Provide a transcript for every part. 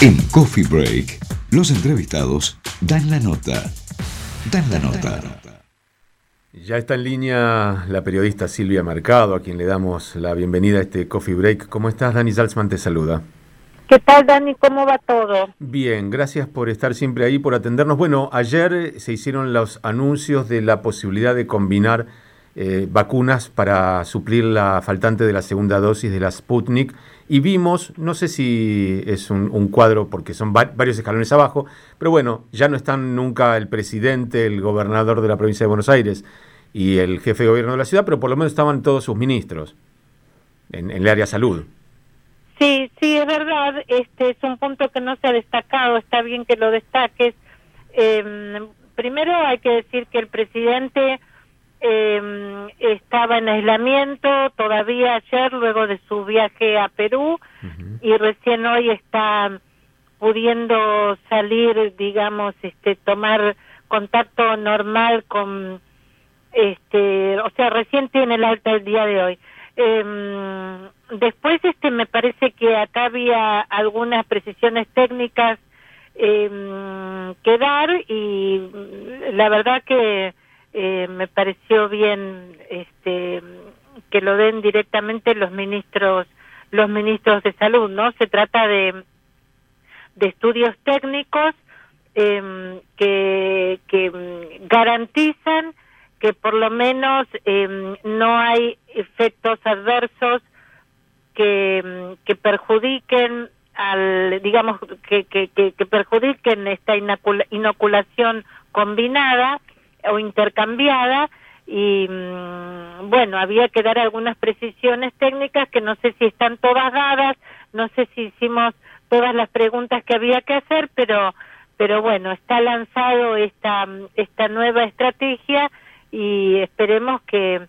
En Coffee Break, los entrevistados dan la nota. Dan la nota. Ya está en línea la periodista Silvia Mercado, a quien le damos la bienvenida a este Coffee Break. ¿Cómo estás? Dani Salzman te saluda. ¿Qué tal, Dani? ¿Cómo va todo? Bien, gracias por estar siempre ahí, por atendernos. Bueno, ayer se hicieron los anuncios de la posibilidad de combinar eh, vacunas para suplir la faltante de la segunda dosis de la Sputnik y vimos, no sé si es un, cuadro porque son varios escalones abajo, pero bueno, ya no están nunca el presidente, el gobernador de la provincia de Buenos Aires y el jefe de gobierno de la ciudad, pero por lo menos estaban todos sus ministros en, el área salud. Sí, sí, es verdad, este es un punto que no se ha destacado, está bien que lo destaques. Em, primero hay que decir que el presidente eh, estaba en aislamiento todavía ayer luego de su viaje a Perú y recién hoy está pudiendo salir, digamos, este tomar contacto normal con este, o sea, recién tiene el alta el día de hoy. Eh, después este me parece que acá había algunas precisiones técnicas eh, que dar y la verdad que eh, me pareció bien este que lo den directamente los ministros los ministros de salud no se trata de de estudios técnicos eh, que que garantizan que por lo menos eh, no hay efectos adversos que, que perjudiquen al digamos que, que, que, que perjudiquen esta inoculación combinada o intercambiada y mm, bueno, había que dar algunas precisiones técnicas que no sé si están todas dadas, no sé si hicimos todas las preguntas que había que hacer, pero pero bueno, está lanzado esta esta nueva estrategia y esperemos que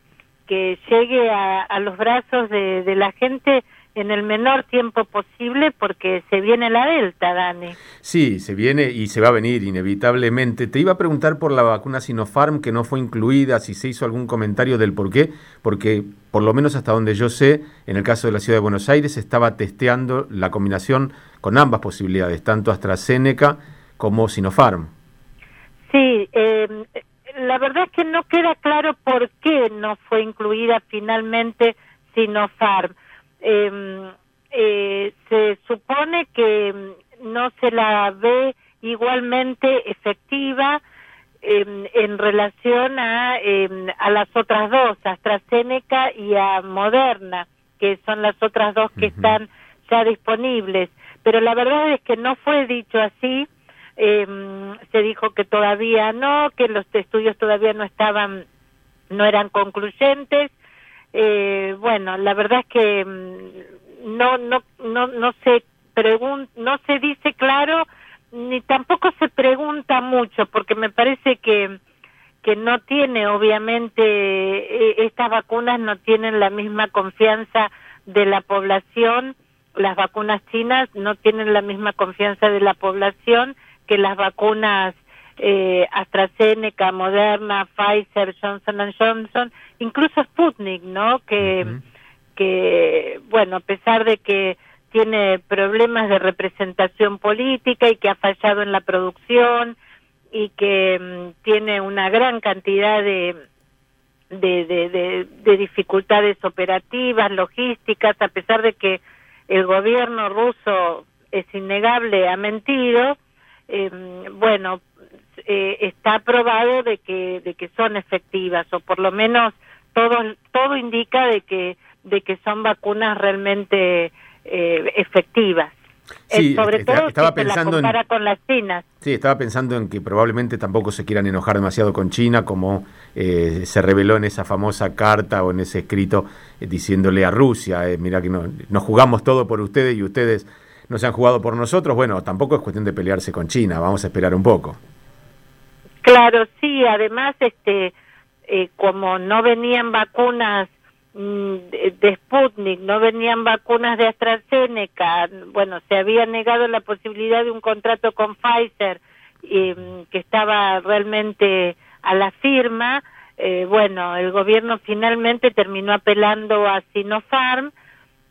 que llegue a, a los brazos de, de la gente en el menor tiempo posible porque se viene la Delta, Dani. Sí, se viene y se va a venir inevitablemente. Te iba a preguntar por la vacuna Sinopharm que no fue incluida, si se hizo algún comentario del por qué, porque por lo menos hasta donde yo sé, en el caso de la ciudad de Buenos Aires, se estaba testeando la combinación con ambas posibilidades, tanto AstraZeneca como Sinopharm. Sí, eh, la verdad es que no queda claro por qué no fue incluida finalmente Sinopharm eh, eh, se supone que no se la ve igualmente efectiva eh, en relación a, a las otras dos, AstraZeneca y a Moderna, que son las otras dos que están ya disponibles. Pero la verdad es que no fue dicho así, se dijo que todavía no, que los estudios todavía no estaban, no eran concluyentes, eh, bueno, la verdad es que mm, no no no no se pregun no se dice claro ni tampoco se pregunta mucho porque me parece que que no tiene obviamente e, estas vacunas no tienen la misma confianza de la población. Las vacunas chinas no tienen la misma confianza de la población que las vacunas eh, AstraZeneca, Moderna, Pfizer, Johnson Johnson, incluso Sputnik, ¿no? Que, que, bueno, a pesar de que tiene problemas de representación política y que ha fallado en la producción y que mm, tiene una gran cantidad de, de, de, de, dificultades operativas, logísticas, a pesar de que el gobierno ruso es innegable, ha mentido, eh, bueno, eh, está probado de que de que son efectivas o por lo menos todo todo indica de que de que son vacunas realmente eh, efectivas. Sí, sobre todo estaba pensando en, con las chinas. Sí, estaba pensando en que probablemente tampoco se quieran enojar demasiado con China, como eh, se reveló en esa famosa carta o en ese escrito diciéndole a Rusia, mira que no, nos jugamos todo por ustedes y ustedes no se han jugado por nosotros. Bueno, tampoco es cuestión de pelearse con China, vamos a esperar un poco. Claro, sí, además, este, eh, como no venían vacunas mm, de, Sputnik, no venían vacunas de AstraZeneca, bueno, se había negado la posibilidad de un contrato con Pfizer, mm, que estaba realmente a la firma, eh, bueno, el gobierno finalmente terminó apelando a Sinopharm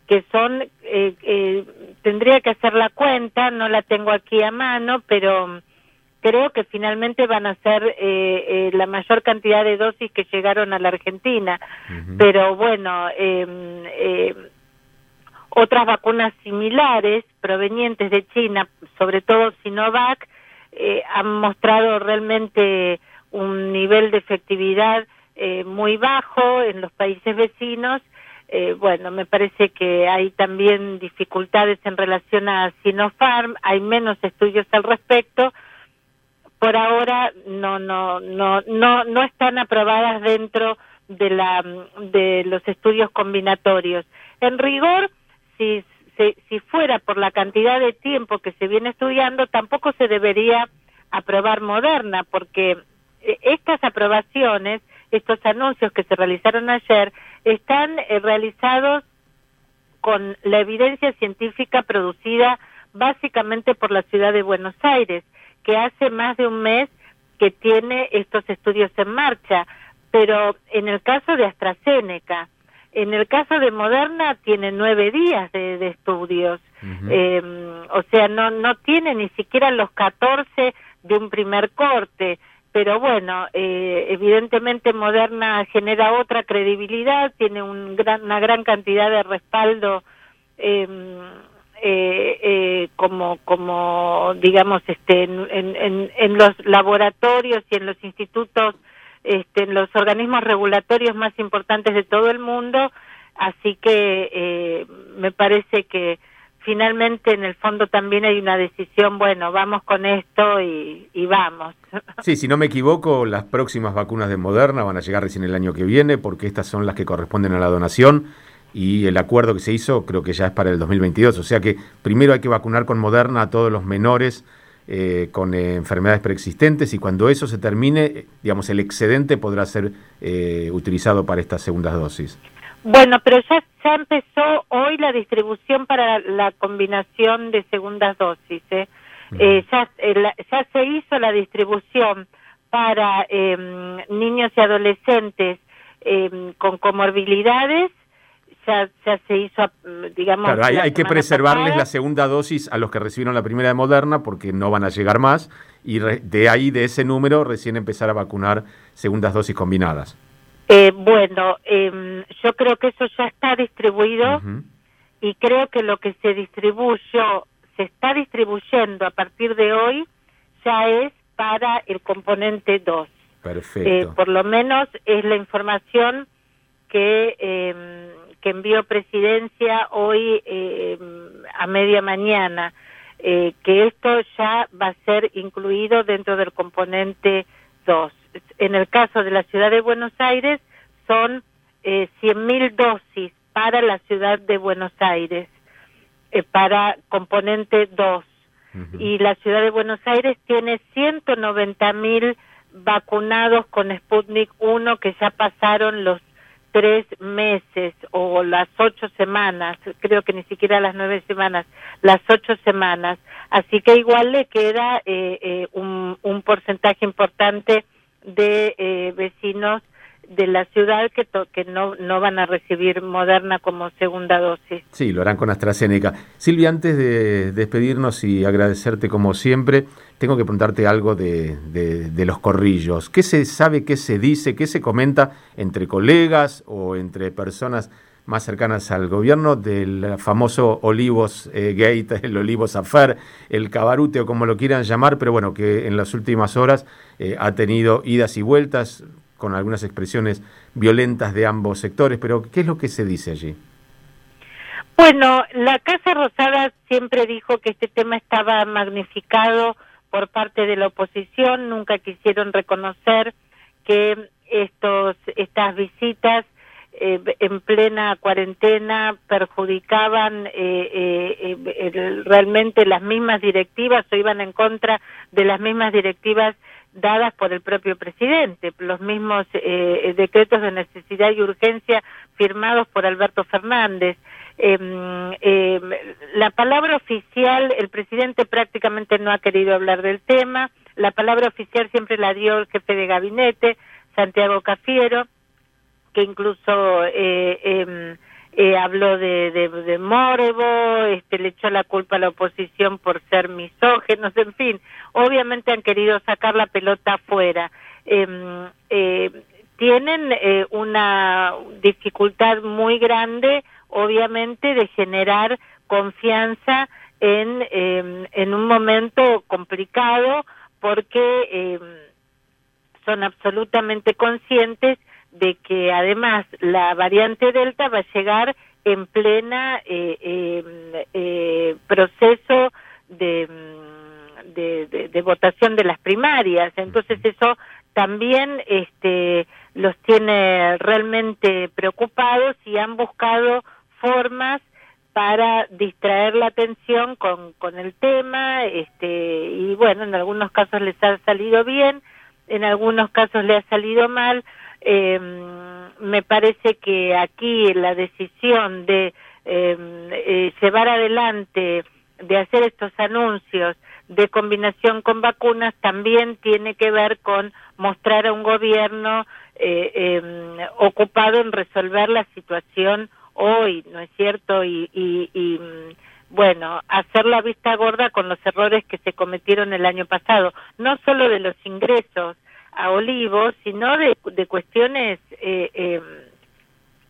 que son, eh, eh, tendría que hacer la cuenta, no la tengo aquí a mano, pero creo que finalmente van a ser eh, la mayor cantidad de dosis que llegaron a la Argentina. Pero bueno, em, otras vacunas similares provenientes de China, sobre todo Sinovac, han mostrado realmente un nivel de efectividad muy bajo en los países vecinos eh, bueno, me parece que hay también dificultades en relación a Sinopharm, hay menos estudios al respecto. Por ahora no no no no no están aprobadas dentro de la de los estudios combinatorios. En rigor, si si fuera por la cantidad de tiempo que se viene estudiando, tampoco se debería aprobar Moderna, porque eh, estas aprobaciones, estos anuncios que se realizaron ayer, están eh, realizados con la evidencia científica producida básicamente por la ciudad de Buenos Aires, que hace más de un mes que tiene estos estudios en marcha, pero en el caso de AstraZeneca, en el caso de Moderna tiene nueve días de, estudios, eh, o sea, no, no tiene ni siquiera los 14 de un primer corte. Pero bueno, eh, evidentemente Moderna genera otra credibilidad, tiene un gran, una gran cantidad de respaldo em, eh, eh, como, como digamos, este, en, en, los laboratorios y en los institutos, este, en los organismos regulatorios más importantes de todo el mundo, así que me parece que finalmente en el fondo también hay una decisión, bueno, vamos con esto y, vamos. Sí, si no me equivoco, las próximas vacunas de Moderna van a llegar recién el año que viene porque estas son las que corresponden a la donación y el acuerdo que se hizo creo que ya es para el 2022, o sea que primero hay que vacunar con Moderna a todos los menores eh, con eh, enfermedades preexistentes y cuando eso se termine, digamos, el excedente podrá ser eh, utilizado para estas segundas dosis. Bueno, pero ya, ya empezó hoy la distribución para la combinación de segundas dosis. ¿eh? eh ya, eh, ya se hizo la distribución para em, niños y adolescentes em, con comorbilidades. Ya, ya se hizo, digamos. Claro, hay, que preservarles la segunda dosis a los que recibieron la primera de Moderna porque no van a llegar más y de ahí, de ese número, recién empezar a vacunar segundas dosis combinadas. Eh, bueno, eh, yo creo que eso ya está distribuido y creo que lo que se distribuyó, se está distribuyendo a partir de hoy, ya es para el componente 2. Perfecto. Eh, por lo menos es la información que, em, que envió Presidencia hoy em, a media mañana, eh, que esto ya va a ser incluido dentro del componente 2 en el caso de la ciudad de Buenos Aires, son eh, 100.000 dosis para la ciudad de Buenos Aires, eh, para componente 2. Y la ciudad de Buenos Aires tiene 190.000 vacunados con Sputnik 1 que ya pasaron los tres meses o las ocho semanas, creo que ni siquiera las nueve semanas, las ocho semanas. Así que igual le queda eh, eh, un, un porcentaje importante de eh, vecinos de la ciudad que, que no, no van a recibir Moderna como segunda dosis. Sí, lo harán con AstraZeneca. Silvia, antes de despedirnos y agradecerte como siempre, tengo que preguntarte algo de, de, los corrillos. ¿Qué se sabe, qué se dice, qué se comenta entre colegas o entre personas más cercanas al gobierno del famoso Olivos eh, Gate, el Olivos Affair, el Cabarute o como lo quieran llamar, pero bueno, que en las últimas horas eh, ha tenido idas y vueltas con algunas expresiones violentas de ambos sectores, pero ¿qué es lo que se dice allí? Bueno, la Casa Rosada siempre dijo que este tema estaba magnificado por parte de la oposición, nunca quisieron reconocer que estos estas visitas eh, en plena cuarentena perjudicaban eh, eh, realmente las mismas directivas o iban en contra de las mismas directivas dadas por el propio presidente, los mismos decretos de necesidad y urgencia firmados por Alberto Fernández. Em, em, la palabra oficial, el presidente prácticamente no ha querido hablar del tema, la palabra oficial siempre la dio el jefe de gabinete, Santiago Cafiero, que incluso eh, em, eh, habló de, de, de este, le echó la culpa a la oposición por ser misógenos, en fin, obviamente han querido sacar la pelota afuera. Em, eh, tienen eh, una dificultad muy grande, obviamente, de generar confianza en, em, en un momento complicado porque em, son absolutamente conscientes de que además la variante Delta va a llegar en plena eh, em, eh, proceso de, de, de, votación de las primarias. Entonces eso también este, los tiene realmente preocupados y han buscado formas para distraer la atención con, con el tema, este, y bueno, en algunos casos les ha salido bien, en algunos casos le ha salido mal. Eh, me parece que aquí la decisión de em, eh, llevar adelante, de hacer estos anuncios de combinación con vacunas, también tiene que ver con mostrar a un gobierno eh, em, ocupado en resolver la situación hoy, ¿no es cierto? Y, y, mm, bueno, hacer la vista gorda con los errores que se cometieron el año pasado, no solo de los ingresos a Olivos, sino de, de cuestiones eh, em,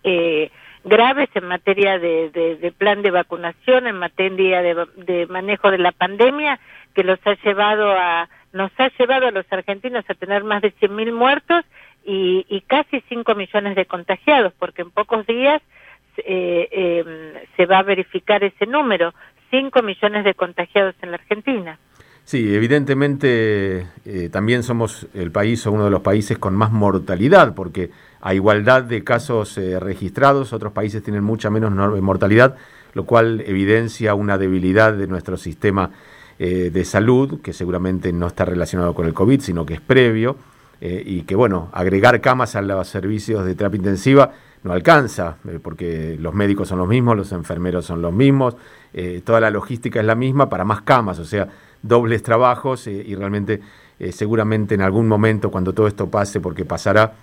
eh, graves en materia de, de, plan de vacunación, en materia de, manejo de la pandemia, que los ha llevado a nos ha llevado a los argentinos a tener más de 100.000 muertos y, y casi 5 millones de contagiados, porque en pocos días eh, eh, se va a verificar ese número, 5 millones de contagiados en la Argentina. Sí, evidentemente eh, también somos el país o uno de los países con más mortalidad, porque a igualdad de casos eh, registrados, otros países tienen mucha menos mortalidad, lo cual evidencia una debilidad de nuestro sistema eh, de salud, que seguramente no está relacionado con el COVID, sino que es previo, y que, bueno, agregar camas a los servicios de terapia intensiva no alcanza, eh, porque los médicos son los mismos, los enfermeros son los mismos, eh, toda la logística es la misma para más camas, o sea, dobles trabajos eh, y realmente seguramente en algún momento cuando todo esto pase, porque pasará,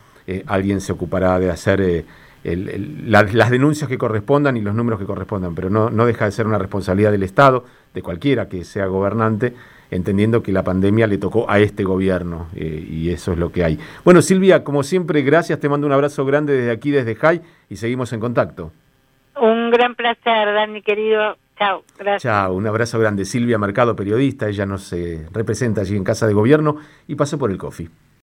alguien se ocupará de hacer las denuncias que correspondan y los números que correspondan, pero no, no deja de ser una responsabilidad del Estado, de cualquiera que sea gobernante, entendiendo que la pandemia le tocó a este gobierno eh, y eso es lo que hay. Bueno, Silvia, como siempre, gracias, te mando un abrazo grande desde aquí, desde JAI, y seguimos en contacto. Un gran placer, Dani, querido. Chao, gracias. Chao, un abrazo grande. Silvia Mercado, periodista, ella nos eh, representa allí en Casa de Gobierno y pasó por el coffee.